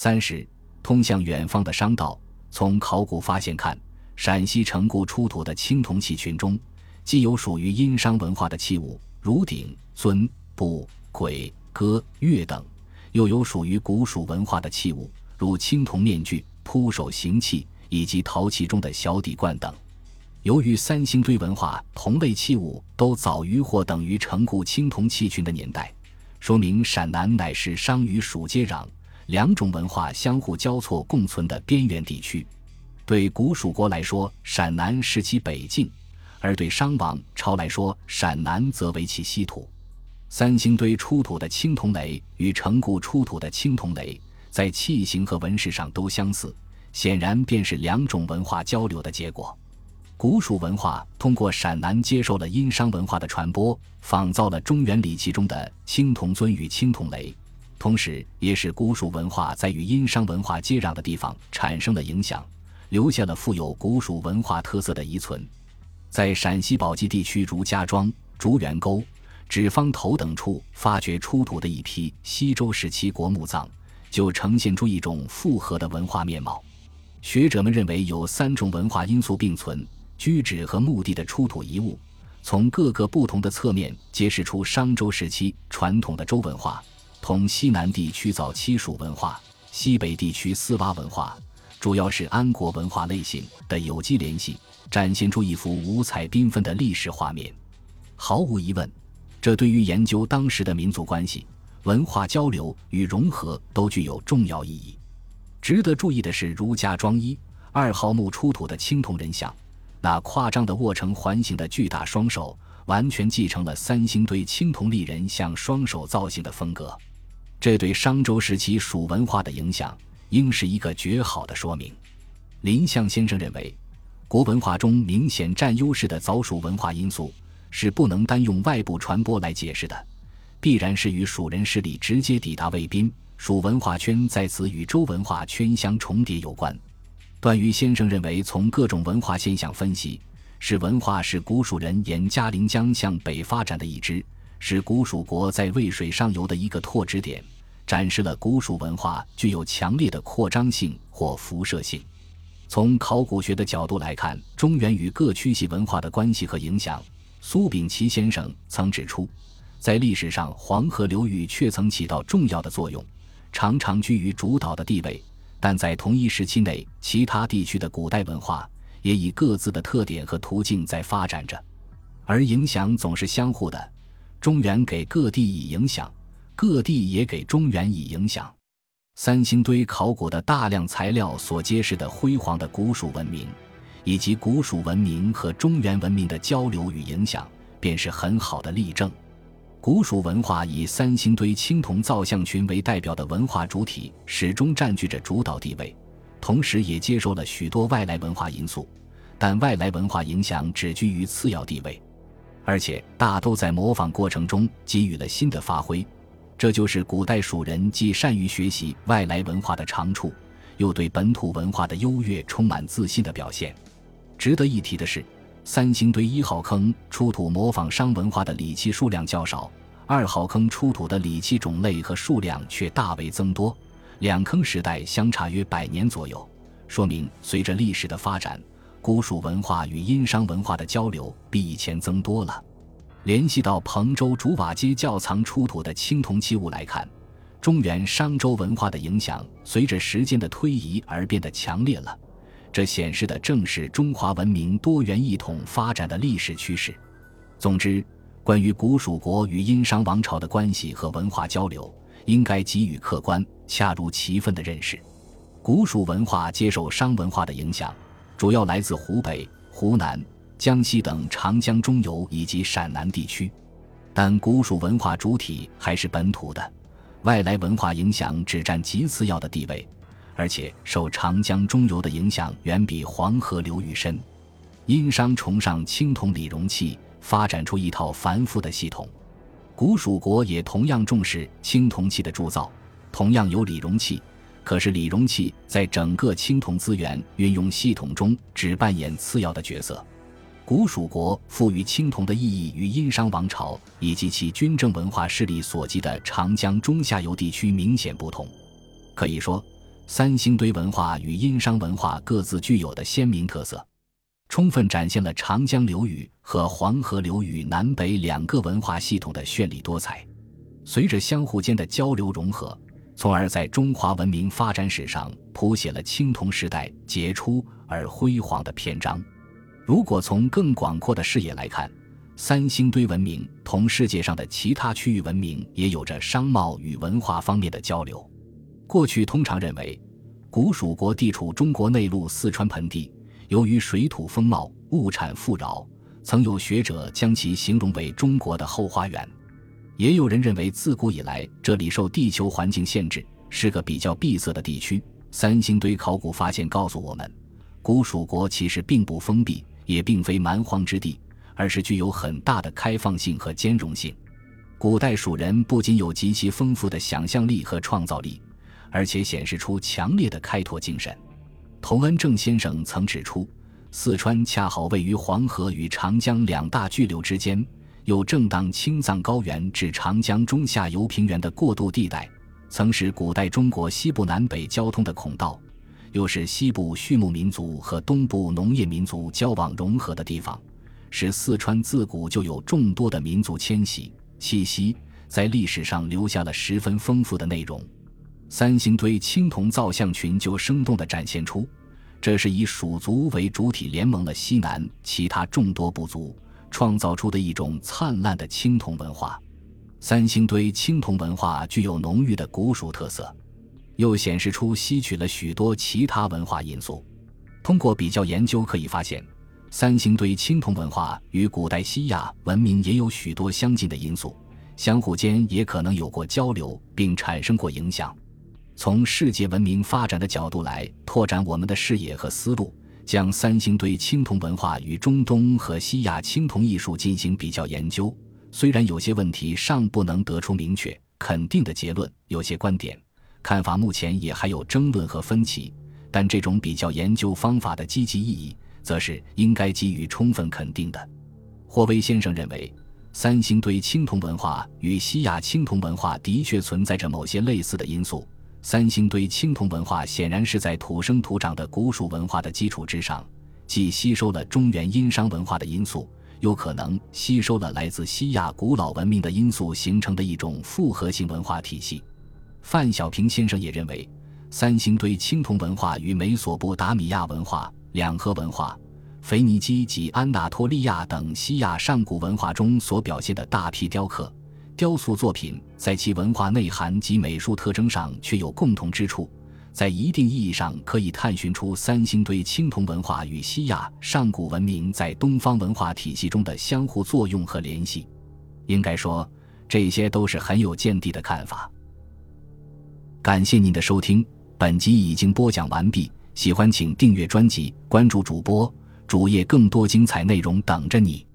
三十，通向远方的商道。从考古发现看，陕西城固出土的青铜器群中，既有属于殷商文化的器物，如鼎、尊、卜、簋、戈、钺等；又有属于古蜀文化的器物，如青铜面具、铺手形器以及陶器中的小底罐等。由于三星堆文化同类器物都早于或等于城固青铜器群的年代，说明陕南乃是商与蜀接壤。两种文化相互交错共存的边缘地区，对古蜀国来说，陕南是其北境；而对商王朝来说，陕南则为其西土。三星堆出土的青铜雷与成固出土的青铜雷，在器形和纹饰上都相似，显然便是两种文化交流的结果。古蜀文化通过陕南接受了殷商文化的传播，仿造了中原礼器中的青铜尊与青铜雷。同时，也使古蜀文化在与殷商文化接壤的地方产生了影响，留下了富有古蜀文化特色的遗存。在陕西宝鸡地区如家庄、竹园沟、纸坊头等处发掘出土的一批西周时期国墓葬，就呈现出一种复合的文化面貌。学者们认为有三种文化因素并存：居址和墓地的出土遗物，从各个不同的侧面揭示出商周时期传统的周文化。同西南地区早期蜀文化、西北地区丝洼文化，主要是安国文化类型的有机联系，展现出一幅五彩缤纷的历史画面。毫无疑问，这对于研究当时的民族关系、文化交流与融合都具有重要意义。值得注意的是，儒家庄一二号墓出土的青铜人像，那夸张的握成环形的巨大双手，完全继承了三星堆青铜立人像双手造型的风格。这对商周时期蜀文化的影响，应是一个绝好的说明。林相先生认为，国文化中明显占优势的早蜀文化因素，是不能单用外部传播来解释的，必然是与蜀人势力直接抵达魏滨，蜀文化圈在此与周文化圈相重叠有关。段誉先生认为，从各种文化现象分析，是文化是古蜀人沿嘉陵江向北发展的一支。是古蜀国在渭水上游的一个拓殖点，展示了古蜀文化具有强烈的扩张性或辐射性。从考古学的角度来看，中原与各区系文化的关系和影响，苏秉琦先生曾指出，在历史上黄河流域却曾起到重要的作用，常常居于主导的地位。但在同一时期内，其他地区的古代文化也以各自的特点和途径在发展着，而影响总是相互的。中原给各地以影响，各地也给中原以影响。三星堆考古的大量材料所揭示的辉煌的古蜀文明，以及古蜀文明和中原文明的交流与影响，便是很好的例证。古蜀文化以三星堆青铜造像群为代表的文化主体，始终占据着主导地位，同时也接受了许多外来文化因素，但外来文化影响只居于次要地位。而且大都在模仿过程中给予了新的发挥，这就是古代蜀人既善于学习外来文化的长处，又对本土文化的优越充满自信的表现。值得一提的是，三星堆一号坑出土模仿商文化的礼器数量较少，二号坑出土的礼器种类和数量却大为增多，两坑时代相差约百年左右，说明随着历史的发展。古蜀文化与殷商文化的交流比以前增多了。联系到彭州竹瓦街窖藏出土的青铜器物来看，中原商周文化的影响随着时间的推移而变得强烈了。这显示的正是中华文明多元一统发展的历史趋势。总之，关于古蜀国与殷商王朝的关系和文化交流，应该给予客观、恰如其分的认识。古蜀文化接受商文化的影响。主要来自湖北、湖南、江西等长江中游以及陕南地区，但古蜀文化主体还是本土的，外来文化影响只占极次要的地位，而且受长江中游的影响远比黄河流域深。殷商崇尚青铜礼容器，发展出一套繁复的系统；古蜀国也同样重视青铜器的铸造，同样有礼容器。可是，礼容器在整个青铜资源运用系统中只扮演次要的角色。古蜀国赋予青铜的意义与殷商王朝以及其军政文化势力所及的长江中下游地区明显不同。可以说，三星堆文化与殷商文化各自具有的鲜明特色，充分展现了长江流域和黄河流域南北两个文化系统的绚丽多彩。随着相互间的交流融合，从而在中华文明发展史上谱写了青铜时代杰出而辉煌的篇章。如果从更广阔的视野来看，三星堆文明同世界上的其他区域文明也有着商贸与文化方面的交流。过去通常认为，古蜀国地处中国内陆四川盆地，由于水土丰茂、物产富饶，曾有学者将其形容为中国的后花园。也有人认为，自古以来这里受地球环境限制，是个比较闭塞的地区。三星堆考古发现告诉我们，古蜀国其实并不封闭。也并非蛮荒之地，而是具有很大的开放性和兼容性。古代蜀人不仅有极其丰富的想象力和创造力，而且显示出强烈的开拓精神。童恩正先生曾指出，四川恰好位于黄河与长江两大巨流之间，又正当青藏高原至长江中下游平原的过渡地带，曾是古代中国西部南北交通的孔道。又是西部畜牧民族和东部农业民族交往融合的地方，使四川自古就有众多的民族迁徙气息，在历史上留下了十分丰富的内容。三星堆青铜造像群就生动地展现出，这是以蜀族为主体联盟了西南其他众多部族，创造出的一种灿烂的青铜文化。三星堆青铜文化具有浓郁的古蜀特色。又显示出吸取了许多其他文化因素。通过比较研究，可以发现，三星堆青铜文化与古代西亚文明也有许多相近的因素，相互间也可能有过交流，并产生过影响。从世界文明发展的角度来拓展我们的视野和思路，将三星堆青铜文化与中东和西亚青铜艺术进行比较研究，虽然有些问题尚不能得出明确肯定的结论，有些观点。看法目前也还有争论和分歧，但这种比较研究方法的积极意义，则是应该给予充分肯定的。霍威先生认为，三星堆青铜文化与西亚青铜文化的确存在着某些类似的因素。三星堆青铜文化显然是在土生土长的古蜀文化的基础之上，既吸收了中原殷商文化的因素，又可能吸收了来自西亚古老文明的因素，形成的一种复合性文化体系。范小平先生也认为，三星堆青铜文化与美索不达米亚文化、两河文化、腓尼基及安纳托利亚等西亚上古文化中所表现的大批雕刻、雕塑作品，在其文化内涵及美术特征上却有共同之处，在一定意义上可以探寻出三星堆青铜文化与西亚上古文明在东方文化体系中的相互作用和联系。应该说，这些都是很有见地的看法。感谢您的收听，本集已经播讲完毕。喜欢请订阅专辑，关注主播主页，更多精彩内容等着你。